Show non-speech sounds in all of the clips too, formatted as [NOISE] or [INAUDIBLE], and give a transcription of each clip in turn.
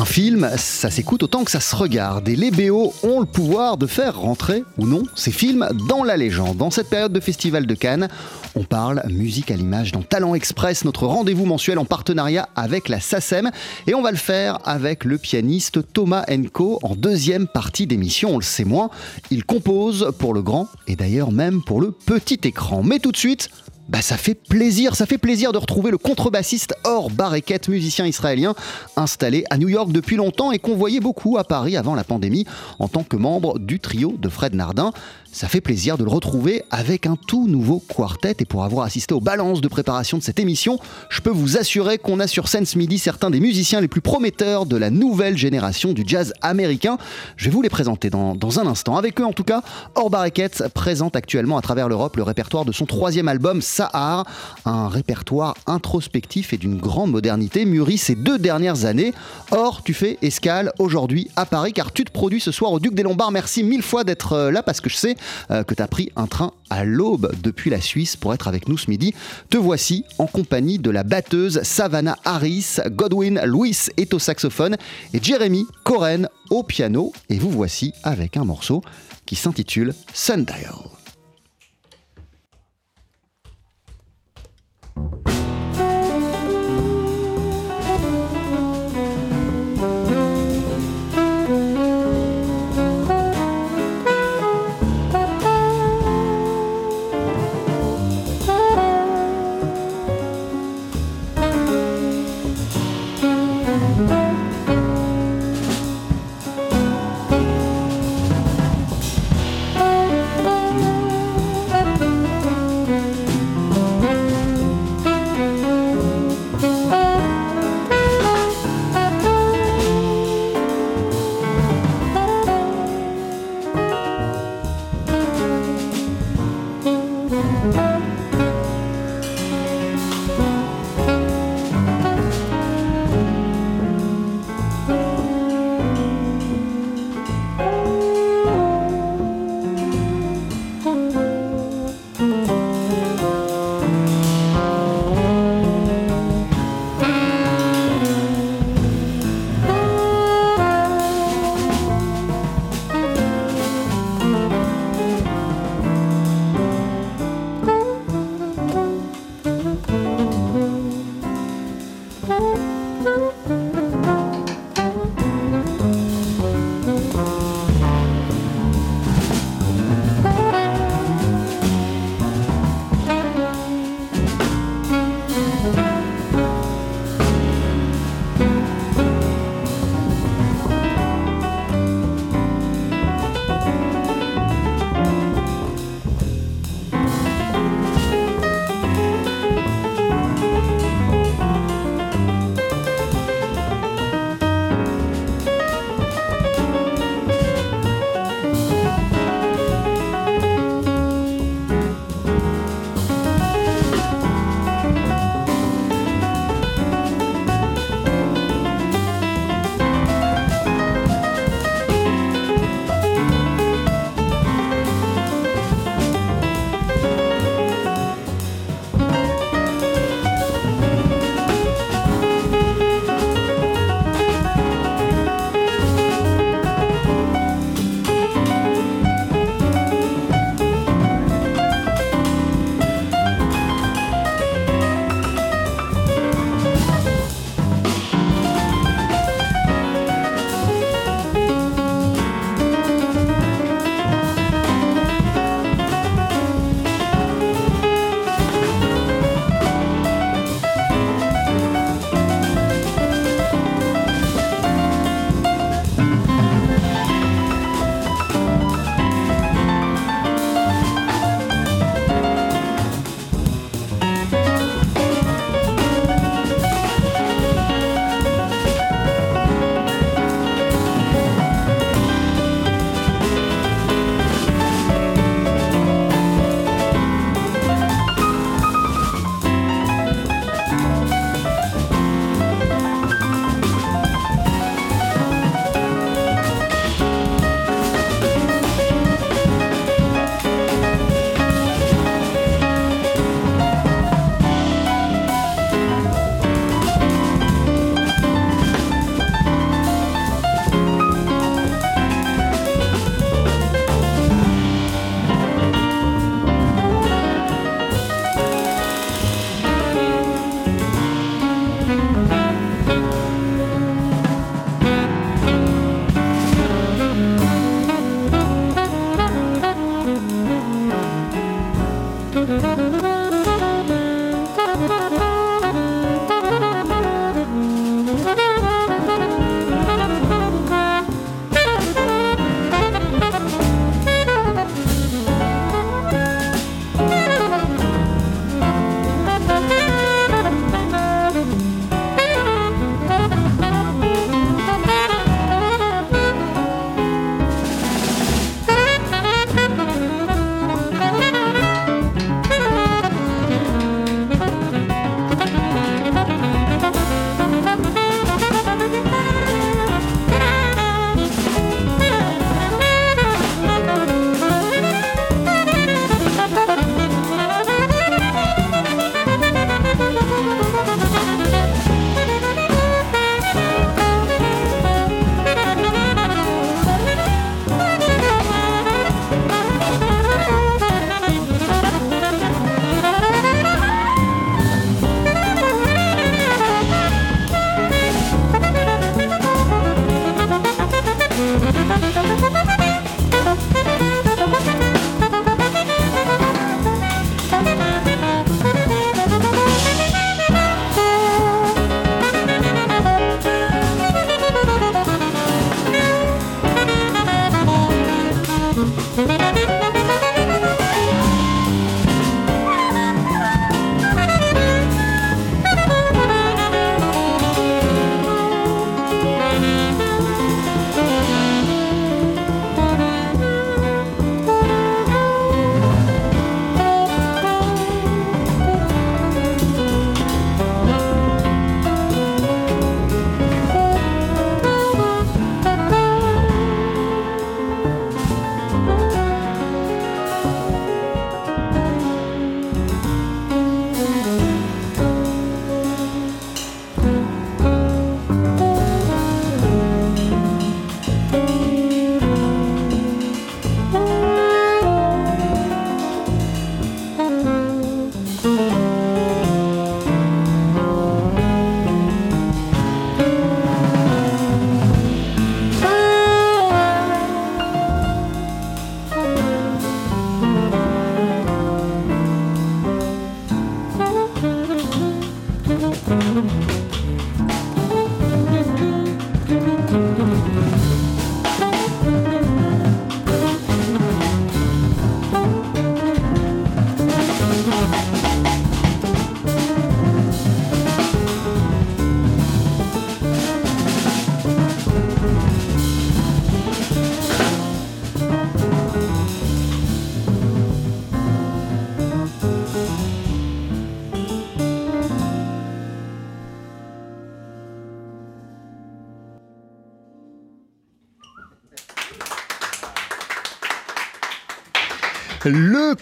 Un film, ça s'écoute autant que ça se regarde et les BO ont le pouvoir de faire rentrer ou non ces films dans la légende. Dans cette période de Festival de Cannes, on parle musique à l'image dans Talent Express, notre rendez-vous mensuel en partenariat avec la SACEM et on va le faire avec le pianiste Thomas Enco en deuxième partie d'émission, on le sait moins. Il compose pour le grand et d'ailleurs même pour le petit écran. Mais tout de suite, bah ça fait plaisir, ça fait plaisir de retrouver le contrebassiste Or Bareket, musicien israélien installé à New York depuis longtemps et qu'on voyait beaucoup à Paris avant la pandémie en tant que membre du trio de Fred Nardin. Ça fait plaisir de le retrouver avec un tout nouveau quartet et pour avoir assisté aux balances de préparation de cette émission, je peux vous assurer qu'on a sur scène ce midi certains des musiciens les plus prometteurs de la nouvelle génération du jazz américain. Je vais vous les présenter dans, un instant. Avec eux en tout cas, Or Bareket présente actuellement à travers l'Europe le répertoire de son troisième album Sahar, un répertoire introspectif et d'une grande modernité mûri ces deux dernières années. Or, tu fais escale aujourd'hui à Paris car tu te produis ce soir au Duc des Lombards. Merci mille fois d'être euh, là parce que je sais euh, que tu as pris un train à l'aube depuis la Suisse pour être avec nous ce midi. Te voici en compagnie de la batteuse Savannah Harris, Godwin Louis est au saxophone et Jeremy Coren au piano. Et vous voici avec un morceau qui s'intitule Sundial.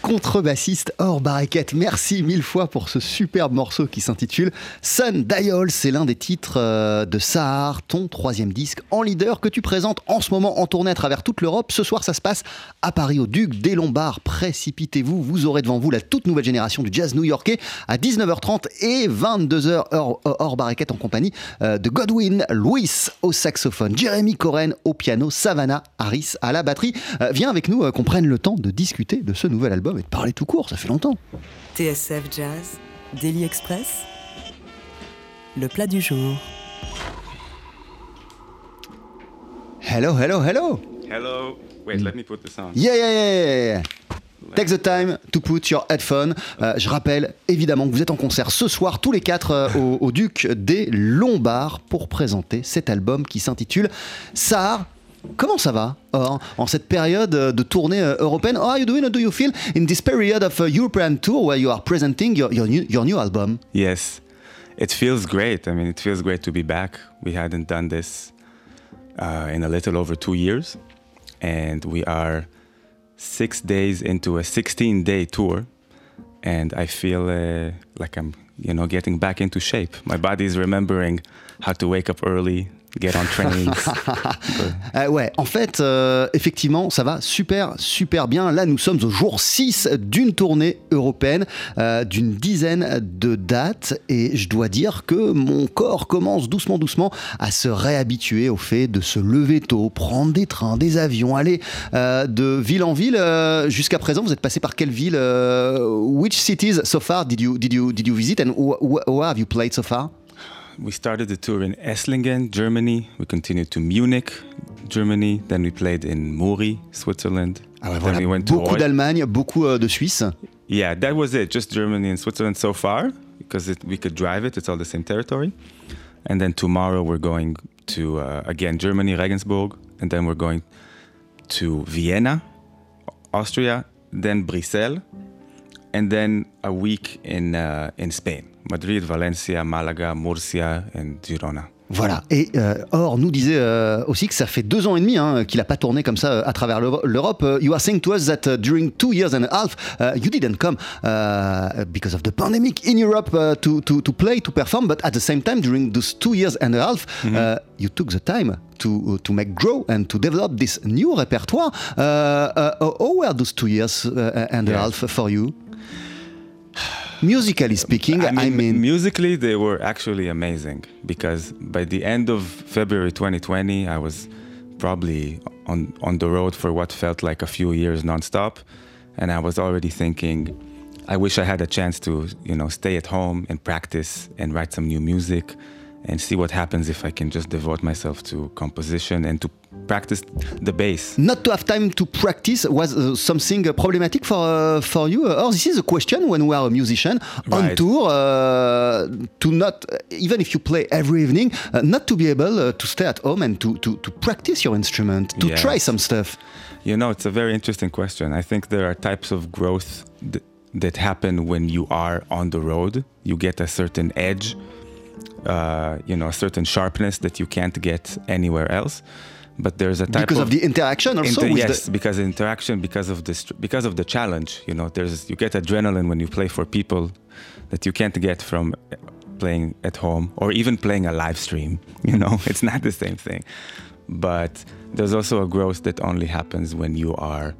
Contrebassiste Or Barricette, merci mille fois pour ce superbe morceau qui s'intitule Sun Dial. C'est l'un des titres euh, de Sahar, ton troisième disque en leader que tu présentes en ce moment en tournée à travers toute l'Europe. Ce soir, ça se passe à Paris, au Duc des Lombards. Précipitez-vous, vous aurez devant vous la toute nouvelle génération du jazz new-yorkais à 19h30 et 22h, Or Barricette en compagnie euh, de Godwin Louis au saxophone, Jeremy Coren au piano, Savannah Harris à la batterie. Euh, viens avec nous qu'on prenne le temps de discuter de ce nouvel album de parler tout court, ça fait longtemps. TSF Jazz, Daily Express, le plat du jour. Hello, hello, hello. Hello. Wait, let me put this on. Yeah, yeah, yeah, yeah. Take the time to put your headphone. Euh, je rappelle évidemment que vous êtes en concert ce soir, tous les quatre, euh, au, au, Duc des Lombards, pour présenter cet album qui s'intitule Sahar Comment ça va Or, en cette période de tournée européenne How are you doing? How do you feel in this period of a European tour where you are presenting your, your, new, your new album? Yes, it feels great. I mean, it feels great to be back. We hadn't done this uh, in a little over two years, and we are six days into a 16 day tour. And I feel uh, like I'm, you know, getting back into shape. My body is remembering how to wake up early, get on trains. [LAUGHS] euh, ouais, en fait, euh, effectivement, ça va super, super bien. Là, nous sommes au jour 6 d'une tournée européenne, euh, d'une dizaine de dates, et je dois dire que mon corps commence doucement, doucement à se réhabituer au fait de se lever tôt, prendre des trains, des avions, aller de ville en ville. Jusqu'à présent, vous êtes passé par quelle ville Which cities so far did you, did you, did you visit and where have you played so far? We started the tour in Esslingen, Germany. We continued to Munich, Germany. Then we played in Muri, Switzerland. Ah ouais, voilà. we went beaucoup d'Allemagne, beaucoup euh, de Suisse. Yeah, that was it. Just Germany and Switzerland so far, because it, we could drive it. It's all the same territory. And then tomorrow we're going to uh, again Germany, Regensburg, and then we're going to Vienna, Austria, then Brussels, and then a week in uh, in Spain. Madrid, Valencia, Malaga, Murcia and Girona. Voilà. Et euh, Or nous disait euh, aussi que ça fait deux ans et demi hein, qu'il n'a pas tourné comme ça euh, à travers l'Europe. Uh, you are saying to us that uh, during two years and a half, uh, you didn't come uh, because of the pandemic in Europe uh, to, to, to play, to perform, but at the same time, during those two years and a half, mm -hmm. you took the time to, to make grow and to develop this new repertoire. how were those two years and a half for you? Musically speaking, I mean, I mean, musically they were actually amazing because by the end of February 2020, I was probably on on the road for what felt like a few years nonstop, and I was already thinking, I wish I had a chance to you know stay at home and practice and write some new music and see what happens if I can just devote myself to composition and to practice the bass. Not to have time to practice was uh, something uh, problematic for uh, for you, or this is a question when we are a musician on Right. tour uh, to not even if you play every evening, uh, not to be able uh, to stay at home and to, to, to practice your instrument, to Yes. try some stuff. You know, it's a very interesting question. I think there are types of growth th- that happen when you are on the road. You get a certain edge, uh, you know, a certain sharpness that you can't get anywhere else. But there's a type Because of the interaction also Inter- yes, the, because interaction, because of this, because of the challenge. You know, there's you get adrenaline when you play for people that you can't get from playing at home or even playing a live stream. [LAUGHS] You know, it's not the same thing. But there's also a growth that only happens when you are,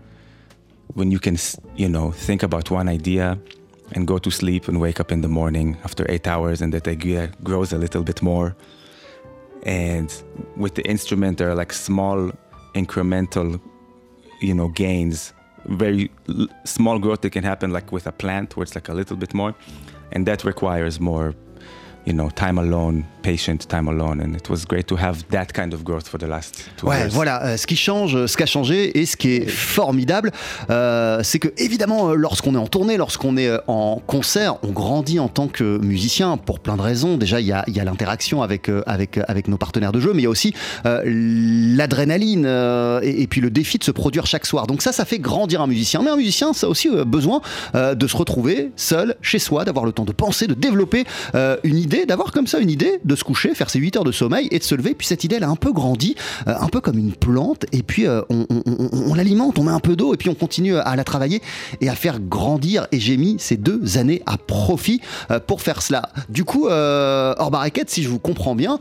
when you can, you know, think about one idea and go to sleep and wake up in the morning after eight hours, and that idea grows a little bit more. And with the instrument there are like small incremental you know gains. Very small growth that can happen like with a plant where it's like a little bit more. And that requires more you know time alone patient time alone and it was great to have that kind of growth for the last two Ouais, years voilà, euh, ce qui change, ce qui a changé et ce qui est formidable, euh, c'est que évidemment, euh, lorsqu'on est en tournée, lorsqu'on est en concert, on grandit en tant que musicien pour plein de raisons. Déjà, il y a, il y a l'interaction avec, euh, avec, avec nos partenaires de jeu, mais il y a aussi l'adrénaline et, et puis le défi de se produire chaque soir. Donc ça, ça fait grandir un musicien. Mais un musicien, ça a aussi besoin de se retrouver seul, chez soi, d'avoir le temps de penser, de développer une idée d'avoir comme ça une idée de se coucher, faire ses 8 heures de sommeil et de se lever. Puis cette idée, elle a un peu grandi, euh, un peu comme une plante. Et puis euh, on, l'alimente, on met un peu d'eau et puis on continue à la travailler et à faire grandir. Et j'ai mis ces deux années à profit euh, pour faire cela. Du coup, hors barriquette, si je vous comprends bien,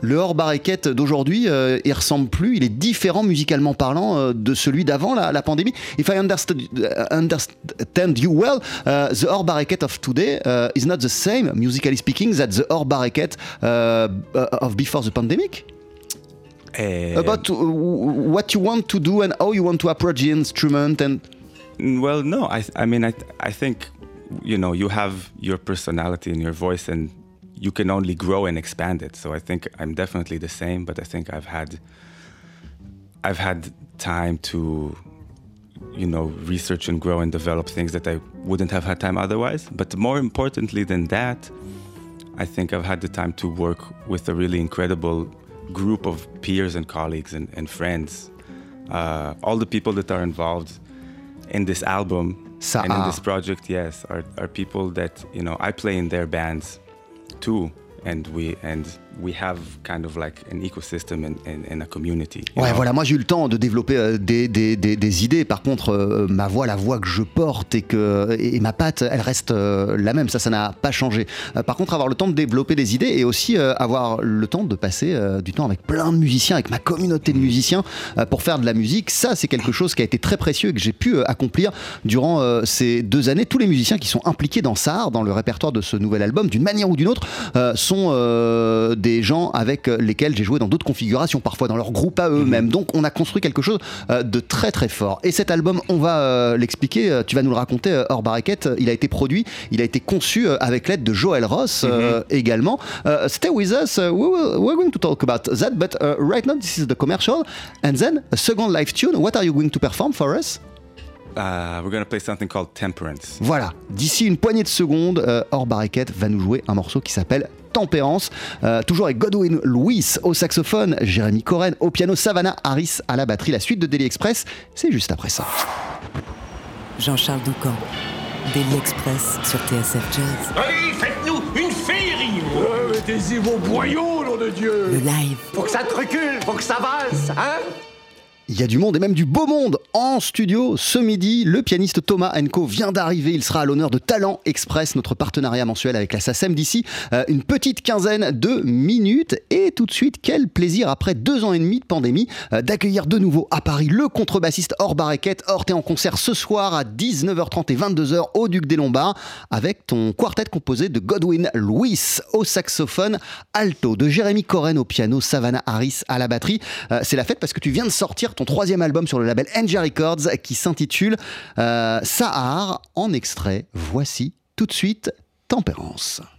le hors barriquette d'aujourd'hui, euh, il ressemble plus, il est différent musicalement parlant euh, de celui d'avant la, la pandémie. If I understood, uh, understand you well, uh, the hors barriquette of today uh, is not the same, musically speaking, that the hors barriquette uh, of before the pandemic? Eh, About uh, what you want to do and how you want to approach the instrument and Well, no, I, I mean, I, I think, you know, you have your personality and your voice, and you can only grow and expand it. So I think I'm definitely the same, but I think I've had, I've had time to, you know, research and grow and develop things that I wouldn't have had time otherwise. But more importantly than that, I think I've had the time to work with a really incredible group of peers and colleagues and, and friends. Uh, all the people that are involved in this album and in ah. this project, yes, are, are people that you know I play in their bands too, and we and we have kind of like an ecosystem and, and, and a community. you Ouais, know? voilà, moi j'ai eu le temps de développer euh, des, des- des- des idées. Par contre, euh, ma voix, la voix que je porte et, que, et ma patte, elle reste euh, la même. Ça, ça n'a pas changé. Par contre, avoir le temps de développer des idées et aussi avoir le temps de passer du temps avec plein de musiciens, avec ma communauté de musiciens pour faire de la musique, ça, c'est quelque chose qui a été très précieux et que j'ai pu accomplir durant ces deux années. Tous les musiciens qui sont impliqués dans SAR, dans le répertoire de ce nouvel album, d'une manière ou d'une autre, sont euh, des gens avec lesquels j'ai joué dans d'autres configurations, parfois dans leur groupe à eux-mêmes. Donc on a construit quelque chose euh, de très très fort. Et cet album, on va euh, l'expliquer, euh, tu vas nous le raconter euh, hors barriquette, il a été produit, il a été conçu euh, avec l'aide de Joel Ross euh, également. Euh, stay with us, we will, we're going to talk about that, but uh, right now this is the commercial. And then a second live tune, what are you going to perform for us? Uh, we're gonna play something called Temperance. Voilà, d'ici une poignée de secondes, euh, Hors Barriquette va nous jouer un morceau qui s'appelle Tempérance, euh, toujours avec Godwin Louis au saxophone, Jérémy Coren au piano, Savannah Harris à la batterie. La suite de Daily Express, c'est juste après ça. Jean-Charles Doucan, Daily Express sur TSF Jazz. Allez, faites-nous une féerie Mettez-y vos boyaux, nom de Dieu Le live, Faut que ça te recule, faut que ça valse, hein? Il y a du monde et même du beau monde en studio ce midi. Le pianiste Thomas Enco vient d'arriver. Il sera à l'honneur de Talent Express, notre partenariat mensuel avec la SACEM d'ici euh, une petite quinzaine de minutes. Et tout de suite, quel plaisir après deux ans et demi de pandémie euh, d'accueillir de nouveau à Paris le contrebassiste Hors Barrequette. Hors, t'es en concert ce soir à 19h30 et 22h au Duc des Lombards avec ton quartet composé de Godwin Louis au saxophone alto, de Jérémy Coren au piano, Savannah Harris à la batterie. Euh, c'est la fête parce que tu viens de sortir ton troisième album sur le label NJ Records qui s'intitule euh, Sahar. En extrait, voici tout de suite Tempérance. Tempérance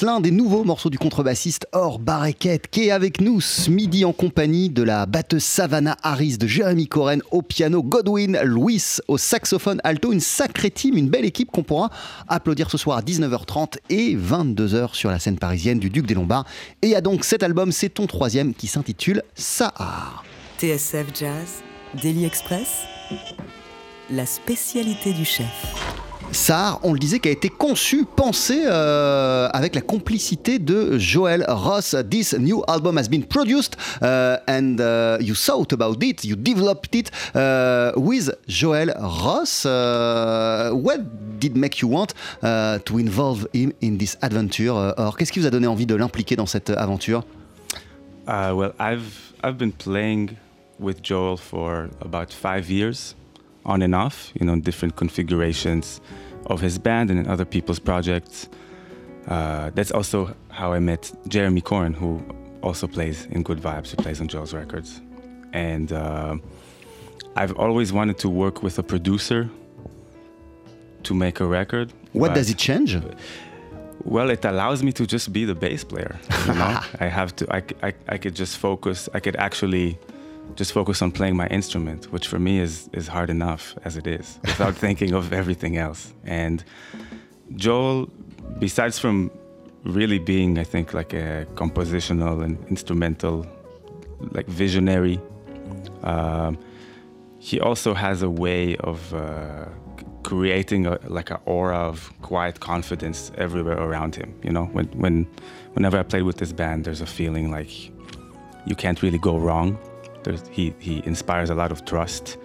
L'un des nouveaux morceaux du contrebassiste Or Barreket, qui est avec nous ce midi en compagnie de la batteuse Savannah Harris, de Jeremy Coren au piano, Godwin Louis au saxophone alto, une sacrée team, une belle équipe qu'on pourra applaudir ce soir à 19h30 et 22h sur la scène parisienne du Duc des Lombards. Et il y a donc cet album, c'est ton troisième, qui s'intitule Sahar. TSF Jazz, Daily Express, la spécialité du chef. Sahar, on le disait, qui a été conçu, pensé euh, avec la complicité de Joel Ross. This new album has been produced uh, and uh, you thought about it, you developed it uh, with Joel Ross. What did make you want to involve him in this adventure? Or qu'est-ce qui vous a donné envie de l'impliquer dans cette aventure? Uh, well, I've I've been playing with Joel for about five years, on and off. You know, different configurations of his band and in other people's projects. Uh, that's also how I met Jeremy Corin, who also plays in Good Vibes, who plays on Joel's records. And uh, I've always wanted to work with a producer to make a record. What does it change? Well, it allows me to just be the bass player. You know, [LAUGHS] I have to. I, I, I could just focus. I could actually just focus on playing my instrument, which for me is is hard enough as it is, without [LAUGHS] thinking of everything else. And Joel, besides from really being, I think, like a compositional and instrumental, like visionary, um, he also has a way of uh, creating a, like an aura of quiet confidence everywhere around him. You know, when when whenever I play with this band, there's a feeling like you can't really go wrong. There's, he he inspires a lot of trust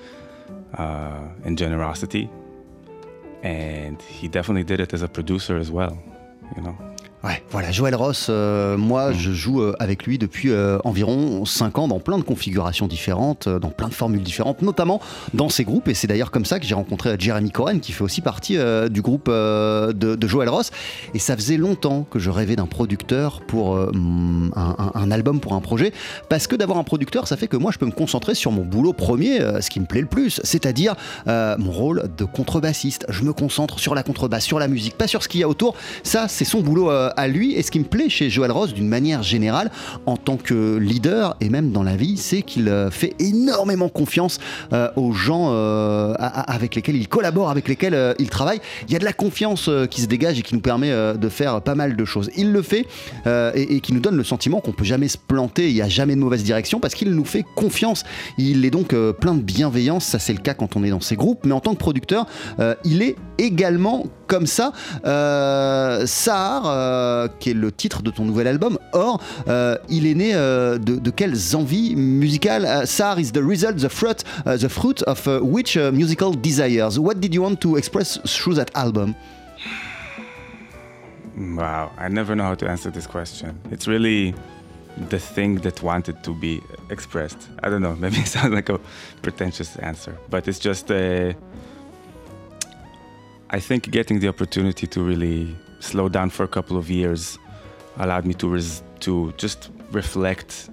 uh, and generosity, and he definitely did it as a producer as well. You know. Ouais, voilà, Joël Ross, euh, moi je joue euh, avec lui depuis euh, environ 5 ans dans plein de configurations différentes, dans plein de formules différentes, notamment dans ces groupes. Et c'est d'ailleurs comme ça que j'ai rencontré Jeremy Coren, qui fait aussi partie du groupe de, de Joël Ross. Et ça faisait longtemps que je rêvais d'un producteur pour mm, un, un- un album, pour un projet. Parce que d'avoir un producteur, ça fait que moi je peux me concentrer sur mon boulot premier, ce qui me plaît le plus, c'est-à-dire mon rôle de contrebassiste. Je me concentre sur la contrebasse, sur la musique, pas sur ce qu'il y a autour. Ça, c'est son boulot à lui. Et ce qui me plaît chez Joël Ross, d'une manière générale, en tant que leader et même dans la vie, c'est qu'il euh, fait énormément confiance euh, aux gens euh, avec lesquels il collabore, avec lesquels euh, il travaille. Il y a de la confiance euh, qui se dégage et qui nous permet euh, de faire pas mal de choses. Il le fait euh, et, qui nous donne le sentiment qu'on peut jamais se planter, il n'y a jamais de mauvaise direction parce qu'il nous fait confiance. Il est donc euh, plein de bienveillance, ça c'est le cas quand on est dans ces groupes, mais en tant que producteur, euh, il est également comme ça. Euh, Sahar, euh, qui est le titre de ton nouvel album, Or, euh, il est né euh, de, quelles envies musicales Sahar is the result, the fruit, uh, the fruit of which musical desires? What did you want to express through that album? Wow, I never know how to answer this question. It's really the thing that wanted to be expressed. I don't know, [LAUGHS] maybe it sounds like a pretentious answer, but it's just a. I think getting the opportunity to really slow down for a couple of years allowed me to res- to just reflect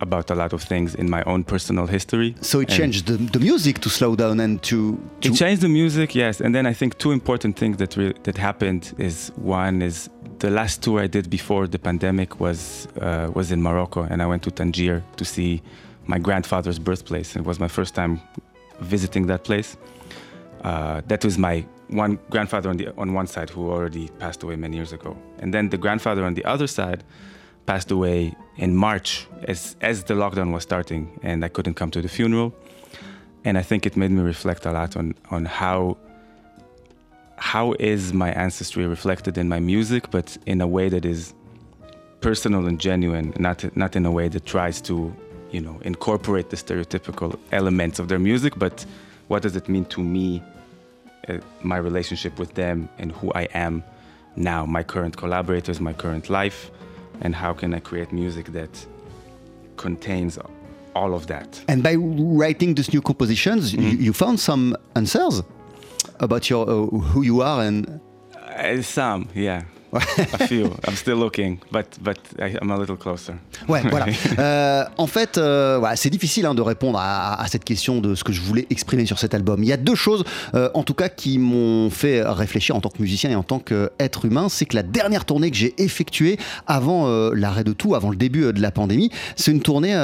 about a lot of things in my own personal history. So it And- changed the, the music to slow down and to. to It changed the music, yes. And then I think two important things that re- that happened is one is the last tour I did before the pandemic was uh, was in Morocco, and I went to Tangier to see my grandfather's birthplace. It was my first time visiting that place. Uh, that was my one grandfather on the on one side who already passed away many years ago, and then the grandfather on the other side passed away in March as as the lockdown was starting, and I couldn't come to the funeral. And I think it made me reflect a lot on on how how is my ancestry reflected in my music, but in a way that is personal and genuine, not not in a way that tries to you know incorporate the stereotypical elements of their music, but what does it mean to me, my relationship with them, and who I am now, my current collaborators, my current life, and how can I create music that contains all of that. And by writing these new compositions, you, Mm-hmm. you found some answers about your uh, who you are and Uh, some, yeah. [LAUGHS] a few. I'm still looking, but but I'm a little closer. Ouais, voilà. [LAUGHS] Euh, en fait, euh, voilà, c'est difficile hein, de répondre à, à cette question de ce que je voulais exprimer sur cet album. Il y a deux choses, euh, en tout cas, qui m'ont fait réfléchir en tant que musicien et en tant qu'être humain. C'est que la dernière tournée que j'ai effectuée avant l'arrêt de tout, avant le début de la pandémie, c'est une tournée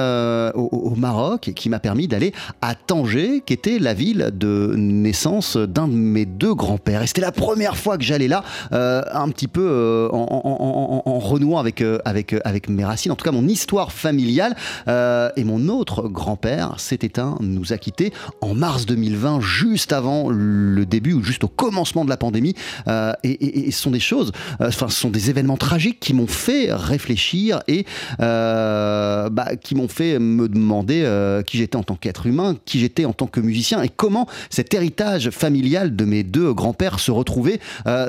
au, au Maroc qui m'a permis d'aller à Tanger, qui était la ville de naissance d'un de mes deux grands-pères. Et c'était la première fois que j'allais là, un petit peu euh, en, en- en- en renouant avec, euh, euh, avec mes racines, en tout cas mon histoire familiale. Et mon autre grand-père s'est éteint, nous a quittés en mars 2020, juste avant le début ou juste au commencement de la pandémie. Et, ce sont des choses, enfin, ce sont des événements tragiques qui m'ont fait réfléchir et bah, qui m'ont fait me demander qui j'étais en tant qu'être humain, qui j'étais en tant que musicien et comment cet héritage familial de mes deux grands-pères se retrouvait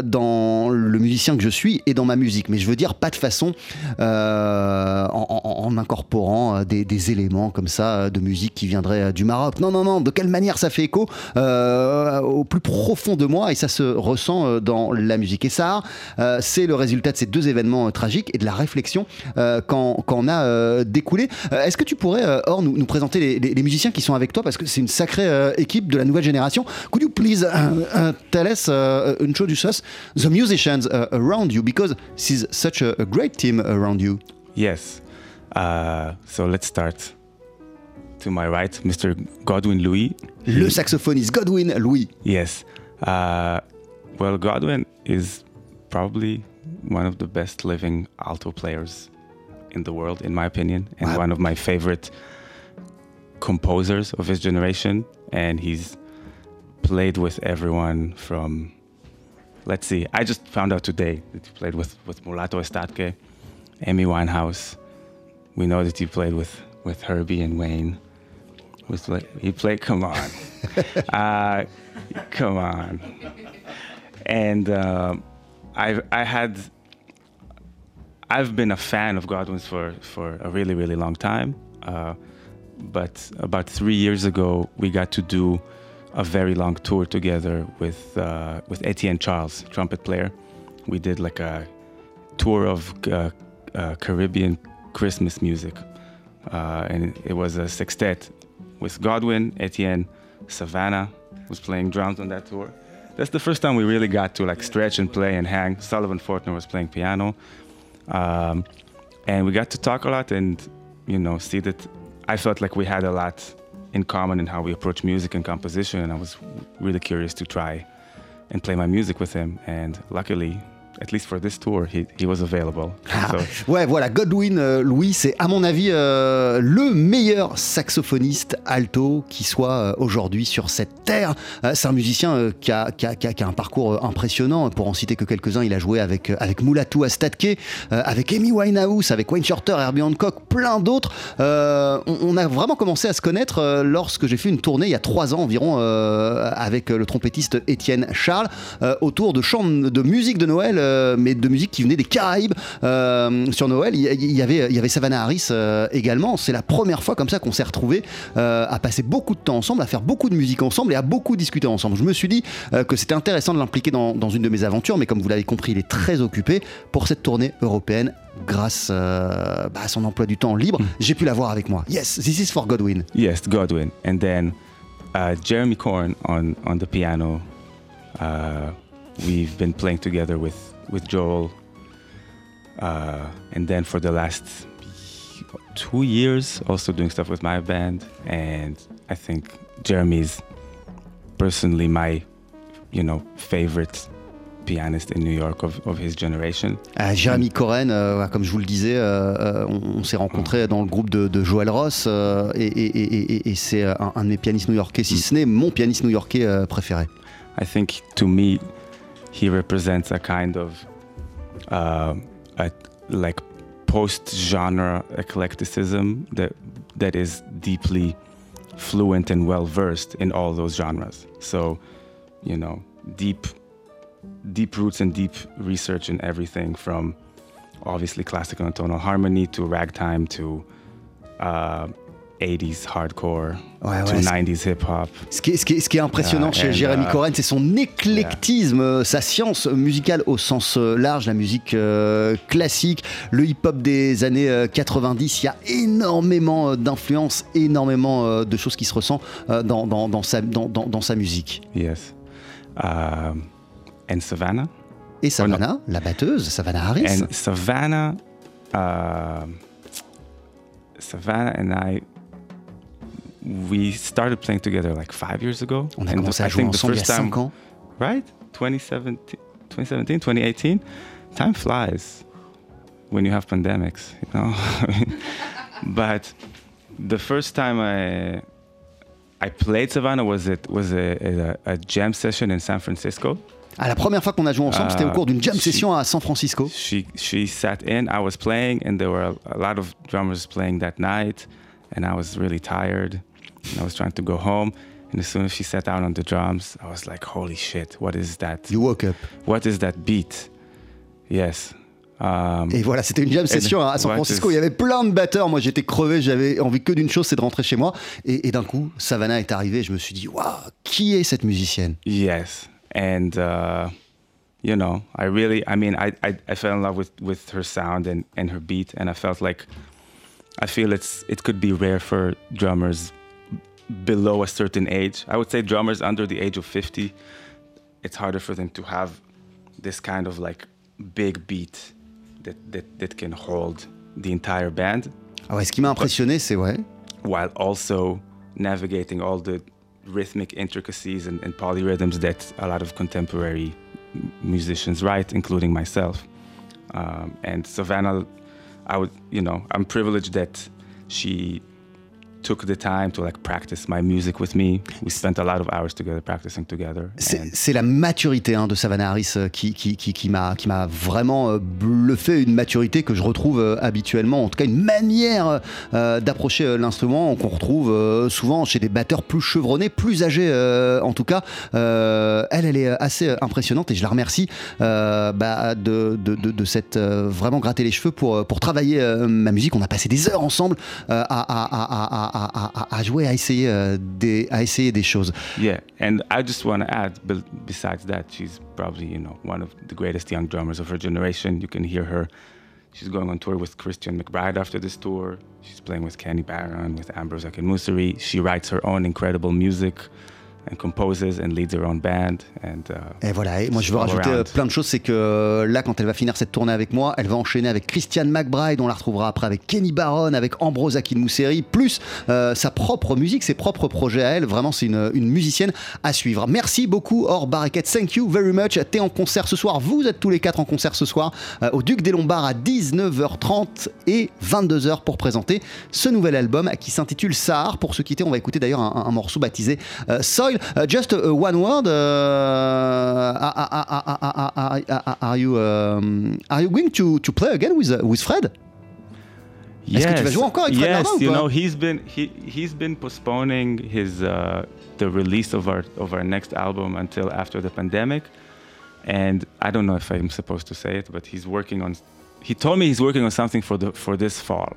dans le musicien que je suis et dans ma musique. Mais je veux dire, pas de façon euh, en, incorporant euh, des, éléments comme ça euh, de musique qui viendraient du Maroc. Non, non, non, de quelle manière ça fait écho au plus profond de moi et ça se ressent dans la musique. Et ça, c'est le résultat de ces deux événements tragiques et de la réflexion qu'en a découlé. Est-ce que tu pourrais, Or, nous, présenter les, musiciens qui sont avec toi? Parce que c'est une sacrée équipe de la nouvelle génération. Could you please tell us, uh, the musicians uh, around you because this is such a, a great team around you. Yes. Uh, so let's start. To my right, Mr. Godwin Louis. Le saxophoniste Godwin Louis. Yes. Uh, well, Godwin is probably one of the best living alto players in the world, in my opinion, and Wow. one of my favorite composers of his generation. And he's played with everyone from, let's see, I just found out today that he played with, with Mulato Estatke, Amy Winehouse. We know that he played with, with Herbie and Wayne. Was like he played. Come on, [LAUGHS] uh, come on. And um I I had I've been a fan of Godwin's for for a really really long time. Uh, but about three years ago, we got to do a very long tour together with uh, with Etienne Charles, trumpet player. We did like a tour of uh, uh, Caribbean Christmas music, uh, and it was a sextet with Godwin, Etienne, Savannah was playing drums on that tour. That's the first time we really got to like stretch and play and hang. Sullivan Fortner was playing piano, um, and we got to talk a lot and you know see that I felt like we had a lot in common in how we approach music and composition, and I was really curious to try and play my music with him. And luckily, at least for this tour, he, he was available. [LAUGHS] Ah, So- ouais, voilà, Godwin euh, Louis, c'est à mon avis euh, le meilleur saxophoniste alto qui soit euh, aujourd'hui sur cette terre. C'est un musicien qui, a, qui a- qui a- qui a un parcours impressionnant. Pour en citer que quelques-uns, il a joué avec, avec Mulatu Astatke, avec Amy Winehouse, avec Wayne Shorter, Herbie Hancock, plein d'autres. On, on a vraiment commencé à se connaître lorsque j'ai fait une tournée il y a trois ans environ avec le trompettiste Étienne Charles autour de chants de musique de Noël mais de musique qui venait des Caraïbes. Euh, sur Noël, il y, avait, il y avait Savannah Harris euh, également. C'est la première fois comme ça qu'on s'est retrouvés euh, à passer beaucoup de temps ensemble, à faire beaucoup de musique ensemble et à beaucoup discuter ensemble. Je me suis dit euh, que c'était intéressant de l'impliquer dans, dans une de mes aventures, mais comme vous l'avez compris, il est très occupé pour cette tournée européenne grâce euh, bah, à son emploi du temps libre. J'ai pu l'avoir avec moi. Yes, this is for Godwin. Yes, Godwin, and then uh, Jeremy Corn on on the piano. Uh, we've been playing together with with Joel, uh, and then for the last two years, also doing stuff with my band. And I think Jeremy's personally my, you know, favorite pianist in New York of, of his generation. Euh, Jérémy Coren, euh, comme je vous le disais, euh, euh, on, on s'est rencontrés dans le groupe de, de Joël Ross euh, et, et- et- et- et c'est un, un de mes pianistes new-yorkais, si ce n'est mon pianiste new-yorkais préféré. I think to me, he represents a kind of uh, a like post-genre eclecticism that that is deeply fluent and well versed in all those genres. So, you know, deep deep roots and deep research in everything from obviously classical and tonal harmony to ragtime to uh, 80s hardcore Ouais, to ouais, c'est- 90s hip hop. Ce qui est, ce qui est- ce qui est impressionnant chez Jérémy uh, Coren, c'est son éclectisme, euh, sa science musicale au sens euh, large, la musique euh, classique, le hip-hop des années euh, 90. Il y a énormément euh, d'influences, énormément de choses qui se ressentent dans, dans- dans sa, dans- musique. Yes. Um, and Savannah? Et Savannah, la batteuse, Savannah Harris. And Savannah, um Savannah and I, we started playing together like five years ago. On a And commencé à I jouer think the ensemble il y a first time, 5 ans. right? 2017, 2017, 2018. Time flies when you have pandemics, you know? [LAUGHS] but the first time I I played Savannah was it was a, a, a jam session in San Francisco. Ah, la première fois qu'on a joué ensemble, c'était au Ah, cours d'une jam si. session à San Francisco. She she sat in. I was playing, and there were a, a lot of drummers playing that night, and I was really tired. And I was trying to go home, and as soon as she sat down on the drums, I was like, "Holy shit! What is that? You woke up. What is that beat?" Yes. Um, Et voilà, c'était une jam session à San Francisco. is- Il y avait plein de batteurs. Moi, j'étais crevé. J'avais envie que d'une chose, c'est de rentrer chez moi. Et, et d'un coup, Savannah est arrivée. Je me suis dit, waouh, qui est cette musicienne? Yes, and uh, you know, I really, I mean, I, I, I fell in love with with her sound and and her beat, and I felt like, I feel it's it could be rare for drummers below a certain age. I would say drummers under the age of fifty, it's harder for them to have this kind of like big beat that that that can hold the entire band Ah ouais, Ce qui m'a impressionné, c'est ouais. while also navigating all the rhythmic intricacies and, and polyrhythms that a lot of contemporary musicians write, including myself. Um, and Savannah, I would, you know, I'm privileged that she C'est la maturité hein, de Savannah Harris euh, qui, qui, qui, qui m'a qui m'a vraiment euh, bluffé, une maturité que je retrouve euh, habituellement, en tout cas une manière euh, d'approcher l'instrument qu'on retrouve euh, souvent chez des batteurs plus chevronnés, plus âgés euh, en tout cas. Elle, elle est assez impressionnante et je la remercie bah, de, de, de, de cette vraiment gratter les cheveux pour, pour travailler ma musique. On a passé des heures ensemble à, à, à, à, à, à- à jouer, à essayer, euh, des, à essayer des choses. Yeah, and I just want to add, be- besides that, she's probably you know one of the greatest young drummers of her generation. You can hear her. She's going on tour with Christian McBride after this tour. She's playing with Kenny Barron, with Ambrose Akinmusiri. She writes her own incredible music and composes and leads her own band. And uh, Et voilà, et moi je veux rajouter euh, around. plein de choses, c'est que euh, là quand elle va finir cette tournée avec moi, elle va enchaîner avec Christian McBride, on la retrouvera après avec Kenny Barron, avec Ambrose Akinmuseri, plus euh, sa propre musique, ses propres projets à elle, vraiment c'est une, une musicienne à suivre. Merci beaucoup Or Barricade, thank you very much, t'es en concert ce soir, vous êtes tous les quatre en concert ce soir euh, au Duc des Lombards à 19h30 et 22h pour présenter ce nouvel album qui s'intitule Sahar. Pour se quitter, on va écouter d'ailleurs un, un morceau baptisé euh, Soil. Uh, just uh, one word. Uh, are, you um, are you going to, to play again with uh, with Fred? Est-ce que tu vas jouer avec Fred yes, Nardin you know he's been he he's been postponing his uh, the release of our of our next album until after the pandemic, and I don't know if I'm supposed to say it, but he's working on. He told me he's working on something for the for this fall.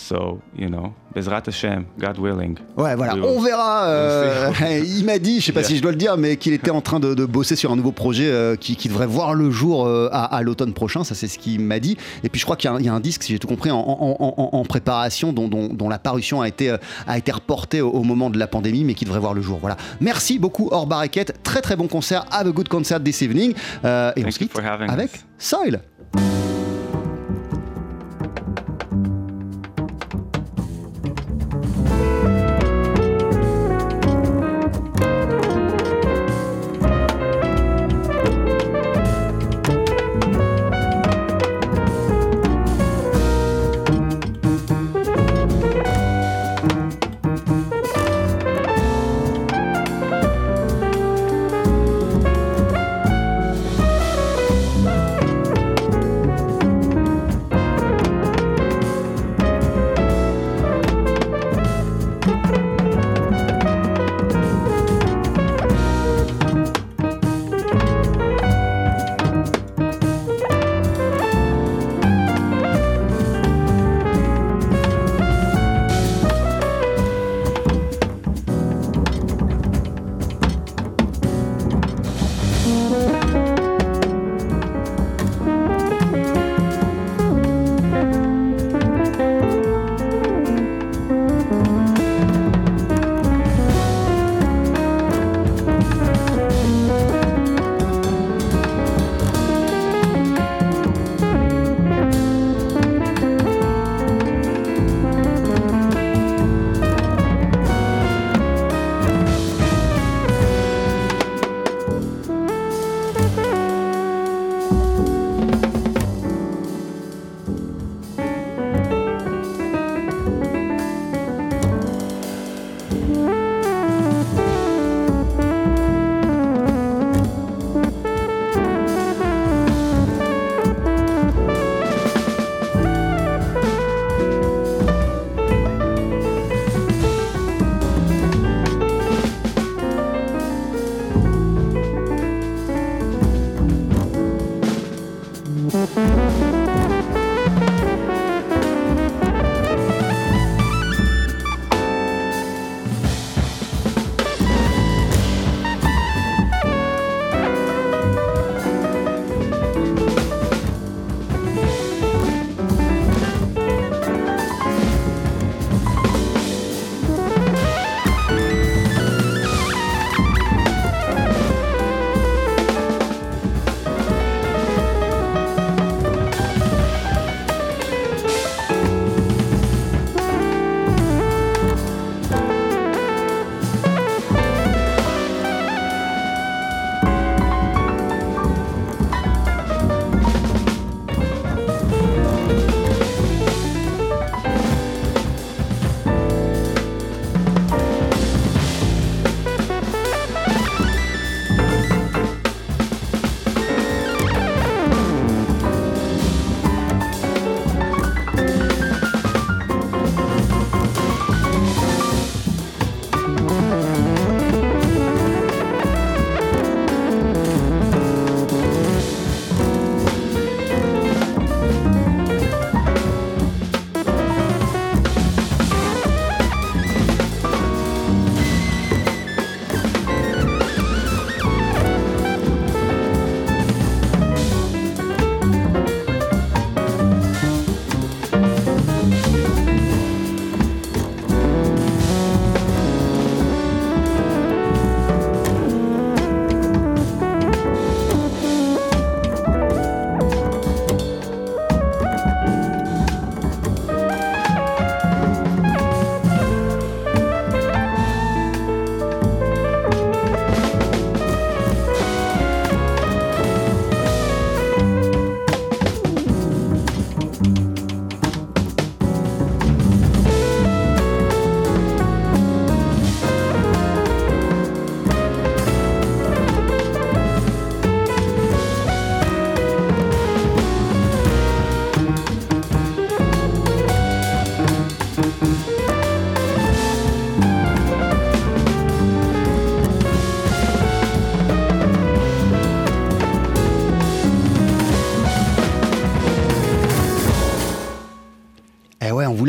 So, you know, Bezrat Hashem, God willing. Ouais, voilà, We on verra. [LAUGHS] euh, il m'a dit, je sais pas Yeah. si je dois le dire, mais qu'il était en train de, de bosser sur un nouveau projet euh, qui, qui devrait voir le jour euh, à, à l'automne prochain. Ça, c'est ce qu'il m'a dit. Et puis, je crois qu'il y, a un- il y a un disque, si j'ai tout compris, en, en- en- en préparation, dont, dont- dont la parution a été, a été reportée au, au moment de la pandémie, mais qui devrait voir le jour. Voilà. Merci beaucoup, Or Barricade. Très, très bon concert. Have a good concert this evening. Et on Thank se quitte having avec. Soil.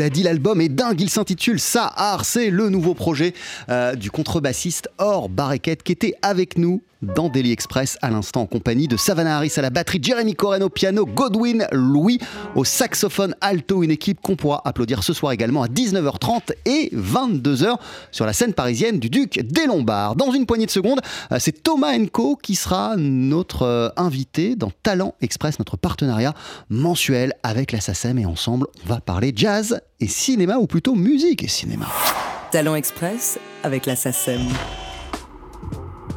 Dit, l'album est dingue. Il s'intitule Sahar. C'est le nouveau projet euh, du contrebassiste Or Barreket qui était avec nous dans Daily Express à l'instant en compagnie de Savannah Harris à la batterie, Jeremy Coren au piano, Godwin Louis au saxophone alto, une équipe qu'on pourra applaudir ce soir également à 19h30 et 22h sur la scène parisienne du Duc des Lombards. Dans une poignée de secondes, euh, c'est Thomas Enco qui sera notre euh, invité dans Talent Express, notre partenariat mensuel avec la SACEM et ensemble on va parler jazz et cinéma ou plutôt musique et cinéma. Talent Express avec la SACEM.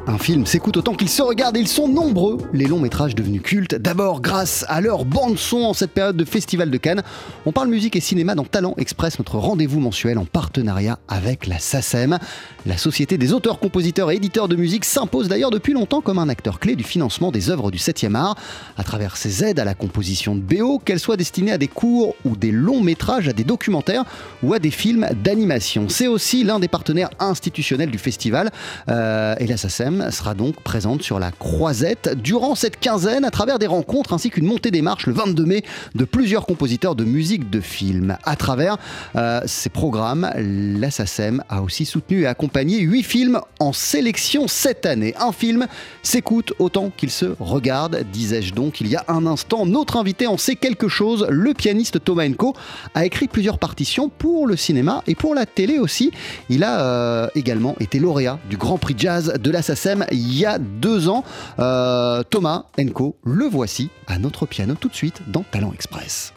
Un film s'écoute autant qu'il se regarde et ils sont nombreux, les longs métrages devenus cultes. D'abord grâce à leur bande-son en cette période de Festival de Cannes. On parle musique et cinéma dans Talent Express, notre rendez-vous mensuel en partenariat avec la SACEM. La Société des auteurs, compositeurs et éditeurs de musique s'impose d'ailleurs depuis longtemps comme un acteur clé du financement des œuvres du 7e art, à travers ses aides à la composition de BO, qu'elles soient destinées à des courts ou des longs métrages, à des documentaires ou à des films d'animation. C'est aussi l'un des partenaires institutionnels du festival euh, et la SACEM sera donc présente sur la croisette durant cette quinzaine à travers des rencontres ainsi qu'une montée des marches le 22 mai de plusieurs compositeurs de musique de film. À travers euh, ces programmes, la a aussi soutenu et accompagné huit films en sélection cette année. Un film s'écoute autant qu'il se regarde, disais-je donc il y a un instant. Notre invité en sait quelque chose, le pianiste Thomas Enko a écrit plusieurs partitions pour le cinéma et pour la télé aussi. Il a euh, également été lauréat du Grand Prix Jazz de la il y a deux ans. Euh, Thomas Enco, le voici à notre piano tout de suite dans Talent Express.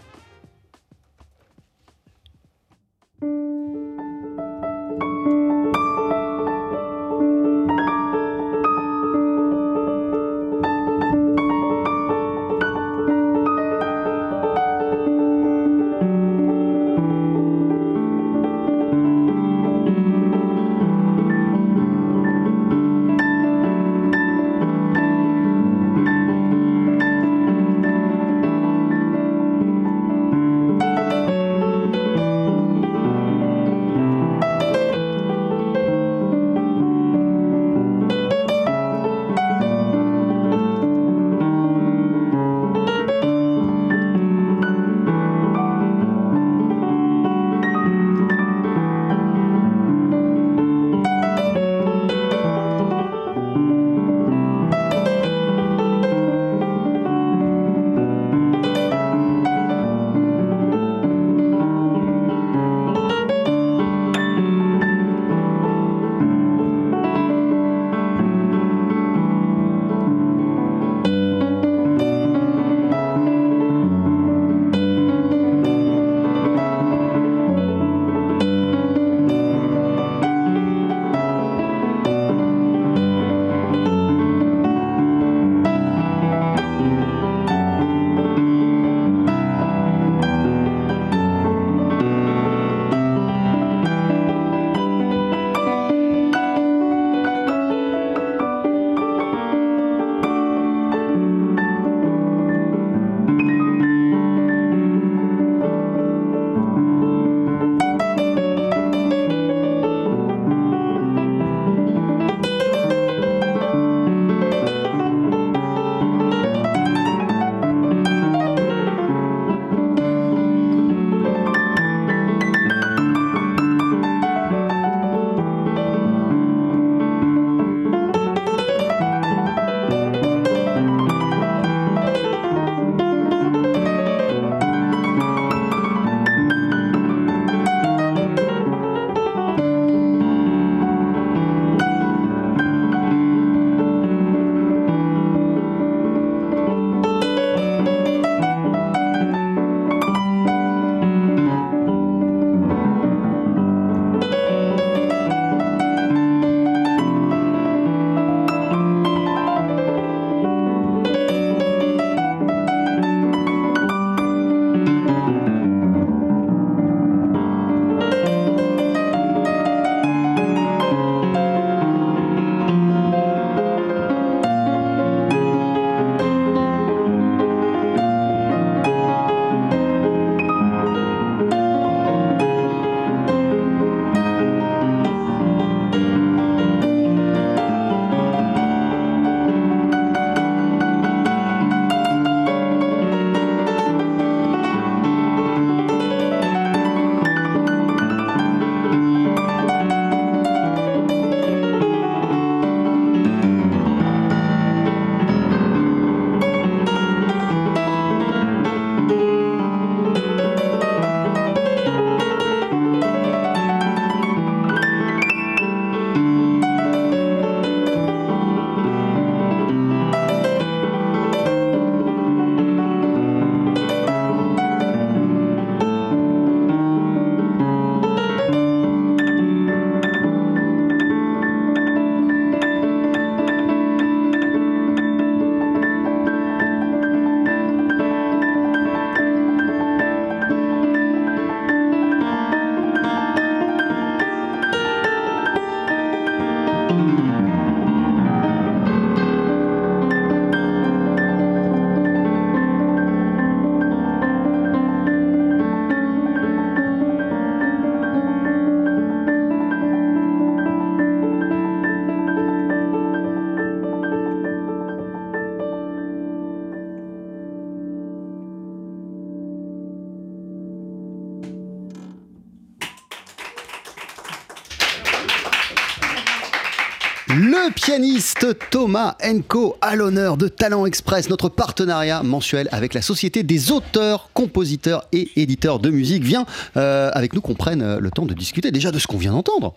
Thomas Enco à l'honneur de Talent Express, notre partenariat mensuel avec la Société des auteurs, compositeurs et éditeurs de musique. Viens euh, avec nous qu'on prenne euh, le temps de discuter déjà de ce qu'on vient d'entendre.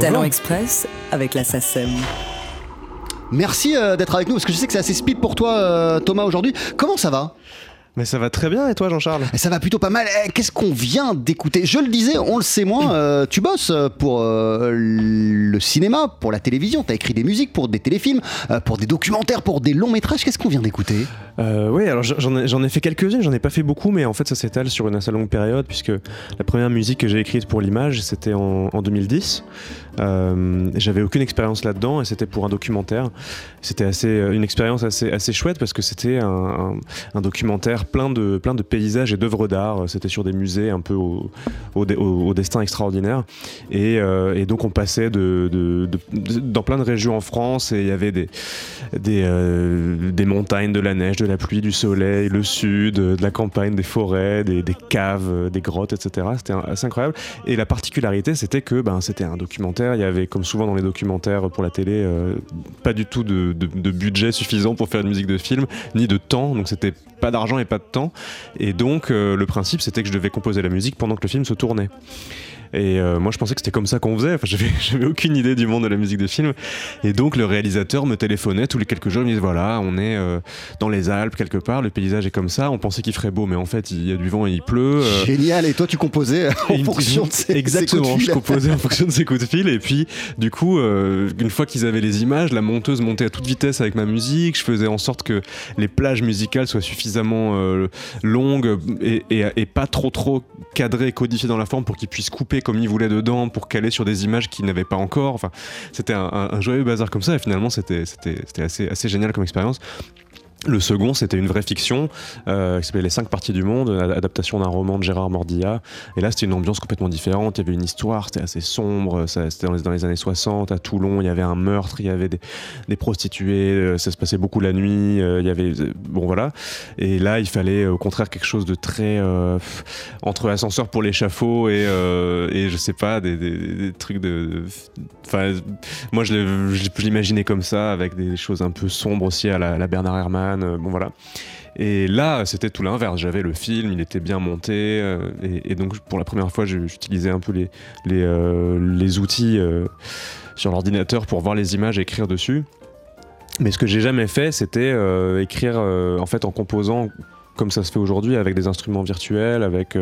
Talent Express avec la SACEM. Merci euh, d'être avec nous parce que je sais que c'est assez speed pour toi euh, Thomas aujourd'hui. Comment ça va? Mais ça va très bien et toi Jean-Charles? Ça va plutôt pas mal. Eh, Qu'est-ce qu'on vient d'écouter? Je le disais, on le sait moins, euh, tu bosses pour euh, le cinéma, pour la télévision, tu as écrit des musiques pour des téléfilms, euh, pour des documentaires, pour des longs métrages. Qu'est-ce qu'on vient d'écouter? Euh, oui, alors j'en ai, fait quelques-unes, j'en ai pas fait beaucoup, mais en fait ça s'étale sur une assez longue période, puisque la première musique que j'ai écrite pour l'image, c'était en, en 2010. Euh, J'avais aucune expérience là-dedans, et c'était pour un documentaire. C'était assez, euh, une expérience assez, assez chouette, parce que c'était un, documentaire plein de, plein de paysages et d'œuvres d'art. C'était sur des musées un peu au, destin extraordinaire. Et, donc on passait de, dans plein de régions en France, et il y avait des, des, des montagnes, de la neige, de la pluie, du soleil, le sud, euh, de la campagne, des forêts, des, caves, euh, des grottes, etc. C'était assez incroyable. Et la particularité, c'était que ben, c'était un documentaire. Il y avait, comme souvent dans les documentaires pour la télé, euh, pas du tout de, de- de budget suffisant pour faire une musique de film, ni de temps. Donc c'était pas d'argent et pas de temps. Et donc le principe, c'était que je devais composer la musique pendant que le film se tournait. Et euh, moi, je pensais que c'était comme ça qu'on faisait. Enfin, [LAUGHS] j'avais, aucune idée du monde de la musique de film. Et donc, le réalisateur me téléphonait tous les quelques jours. Il me disait voilà, on est euh, dans les Alpes quelque part. Le paysage est comme ça. On pensait qu'il ferait beau, mais en fait, il y a du vent et il pleut. euh, Génial, et toi tu composais en fonction de ces, coups de je fil. composais en [LAUGHS] fonction de ces coups de fil et puis du coup une fois qu'ils avaient les images, la monteuse montait à toute vitesse avec ma musique, je faisais en sorte que les plages musicales soient suffisamment longues et, et- et pas trop trop cadrées et codifiées dans la forme pour qu'ils puissent couper comme ils voulaient dedans pour caler sur des images qu'ils n'avaient pas encore. Enfin, c'était un, joyeux bazar comme ça et finalement c'était assez assez génial comme expérience. Le second, c'était une vraie fiction euh, qui s'appelait Les cinq parties du monde, adaptation d'un roman de Gérard Mordilla. Et là, c'était une ambiance complètement différente. Il y avait une histoire, c'était assez sombre. C'était dans les, années 60, à Toulon. Il y avait un meurtre, il y avait des, prostituées. euh, Ça se passait beaucoup la nuit. euh, Il y avait. euh, Bon, voilà. Et là, il fallait au contraire quelque chose de très. entre ascenseur pour l'échafaud et, et je sais pas, des, trucs de. Enfin, moi, je l'imaginais comme ça, avec des choses un peu sombres aussi à la, la Bernard Herrmann. Euh, bon, voilà. Et là, c'était tout l'inverse. J'avais le film, il était bien monté. euh, et, donc, pour la première fois, j'utilisais un peu les, les, euh, outils sur l'ordinateur pour voir les images et écrire dessus. Mais ce que j'ai jamais fait, c'était écrire en fait en composant comme ça se fait aujourd'hui avec des instruments virtuels, avec